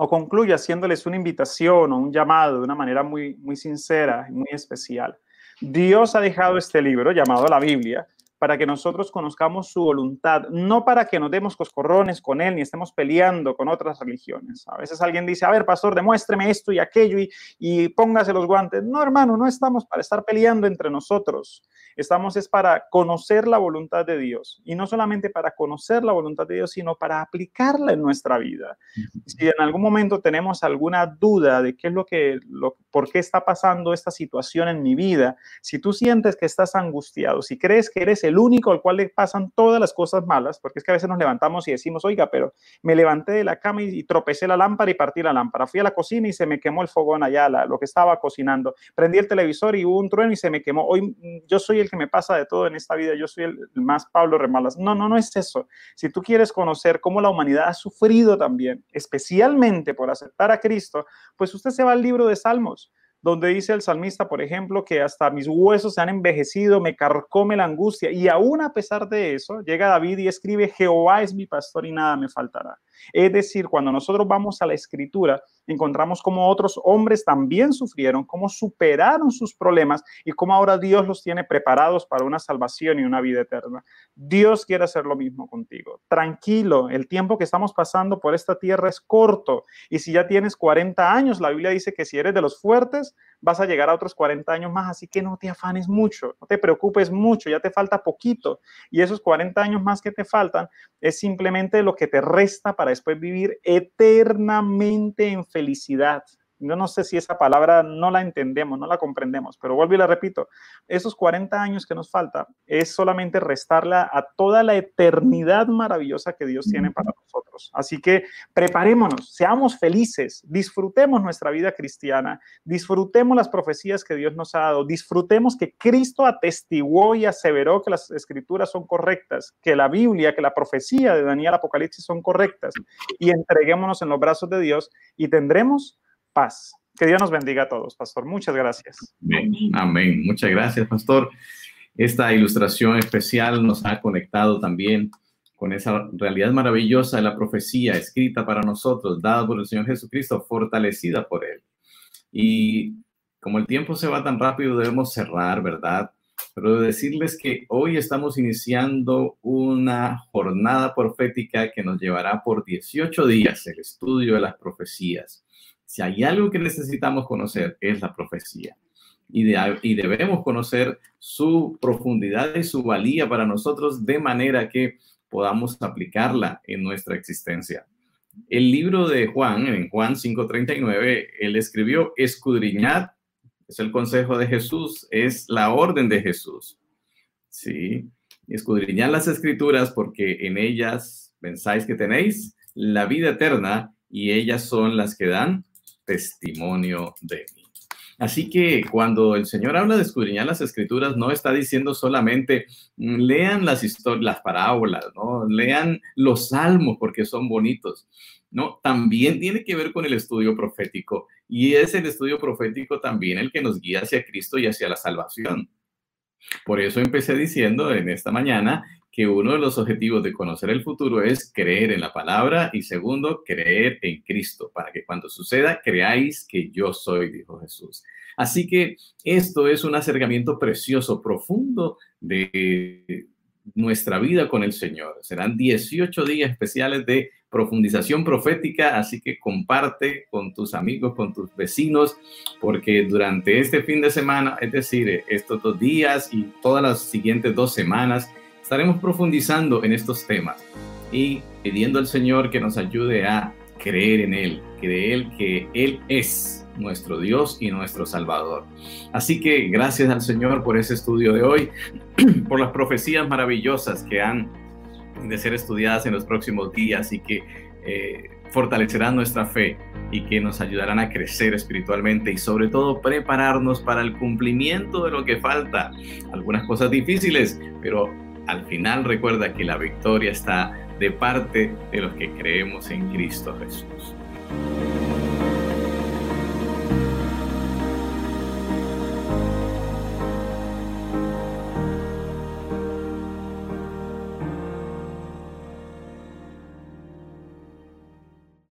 o concluyo haciéndoles una invitación o un llamado de una manera muy, muy sincera y muy especial. Dios ha dejado este libro llamado la Biblia para que nosotros conozcamos su voluntad, no para que nos demos coscorrones con él ni estemos peleando con otras religiones. A veces alguien dice, a ver, pastor, demuéstreme esto y aquello y, y póngase los guantes. No, hermano, no estamos para estar peleando entre nosotros. Estamos es para conocer la voluntad de Dios y no solamente para conocer la voluntad de Dios, sino para aplicarla en nuestra vida. Si en algún momento tenemos alguna duda de qué es lo que, lo, por qué está pasando esta situación en mi vida, si tú sientes que estás angustiado, si crees que eres el único al cual le pasan todas las cosas malas, porque es que a veces nos levantamos y decimos, oiga, pero me levanté de la cama y, tropecé la lámpara y partí la lámpara. Fui a la cocina y se me quemó el fogón allá, lo que estaba cocinando. Prendí el televisor y hubo un trueno y se me quemó. Hoy mm, yo soy el que me pasa de todo en esta vida, yo soy el, más Pablo Remalas. No, no, no es eso. Si tú quieres conocer cómo la humanidad ha sufrido también, especialmente por aceptar a Cristo, pues usted se va al libro de Salmos donde dice el salmista, por ejemplo, que hasta mis huesos se han envejecido, me carcome la angustia, y aún a pesar de eso, llega David y escribe, Jehová es mi pastor y nada me faltará. Es decir, cuando nosotros vamos a la escritura, encontramos cómo otros hombres también sufrieron, cómo superaron sus problemas y cómo ahora Dios los tiene preparados para una salvación y una vida eterna. Dios quiere hacer lo mismo contigo. Tranquilo, el tiempo que estamos pasando por esta tierra es corto y si ya tienes 40 años, la Biblia dice que si eres de los fuertes, vas a llegar a otros 40 años más, así que no te afanes mucho, no te preocupes mucho, ya te falta poquito. Y esos 40 años más que te faltan es simplemente lo que te resta para después vivir eternamente en felicidad. Yo no sé si esa palabra no la entendemos, no la comprendemos, pero vuelvo y la repito, esos 40 años que nos falta es solamente restarla a toda la eternidad maravillosa que Dios tiene para nosotros. Así que preparémonos, seamos felices, disfrutemos nuestra vida cristiana, disfrutemos las profecías que Dios nos ha dado, disfrutemos que Cristo atestiguó y aseveró que las escrituras son correctas, que la Biblia, que la profecía de Daniel Apocalipsis son correctas y entreguémonos en los brazos de Dios y tendremos Que Dios nos bendiga a todos, pastor. Muchas gracias. Amén. Muchas gracias, pastor. Esta ilustración especial nos ha conectado también con esa realidad maravillosa de la profecía escrita para nosotros, dada por el Señor Jesucristo, fortalecida por Él. Y como el tiempo se va tan rápido, debemos cerrar, ¿verdad? Pero decirles que hoy estamos iniciando una jornada profética que nos llevará por 18 días el estudio de las profecías. Si hay algo que necesitamos conocer es la profecía. Y, debemos conocer su profundidad y su valía para nosotros de manera que podamos aplicarla en nuestra existencia. El libro de Juan, en Juan 5:39, él escribió, escudriñad, es el consejo de Jesús, es la orden de Jesús. Sí, escudriñad las escrituras porque en ellas pensáis que tenéis la vida eterna y ellas son las que dan testimonio de mí. Así que cuando el Señor habla de escudriñar las escrituras, no está diciendo solamente mm, lean las historias, las parábolas, ¿no? Lean los salmos porque son bonitos. No, también tiene que ver con el estudio profético y es el estudio profético también el que nos guía hacia Cristo y hacia la salvación. Por eso empecé diciendo en esta mañana que uno de los objetivos de conocer el futuro es creer en la palabra y segundo, creer en Cristo, para que cuando suceda creáis que yo soy, dijo Jesús. Así que esto es un acercamiento precioso, profundo de nuestra vida con el Señor. Serán 18 días especiales de profundización profética, así que comparte con tus amigos, con tus vecinos, porque durante este fin de semana, es decir, estos dos días y todas las siguientes dos semanas, estaremos profundizando en estos temas y pidiendo al Señor que nos ayude a creer en Él, creer que Él es nuestro Dios y nuestro Salvador. Así que gracias al Señor por ese estudio de hoy, por las profecías maravillosas que han de ser estudiadas en los próximos días y que eh, fortalecerán nuestra fe y que nos ayudarán a crecer espiritualmente y sobre todo prepararnos para el cumplimiento de lo que falta. Algunas cosas difíciles, pero al final recuerda que la victoria está de parte de los que creemos en Cristo Jesús.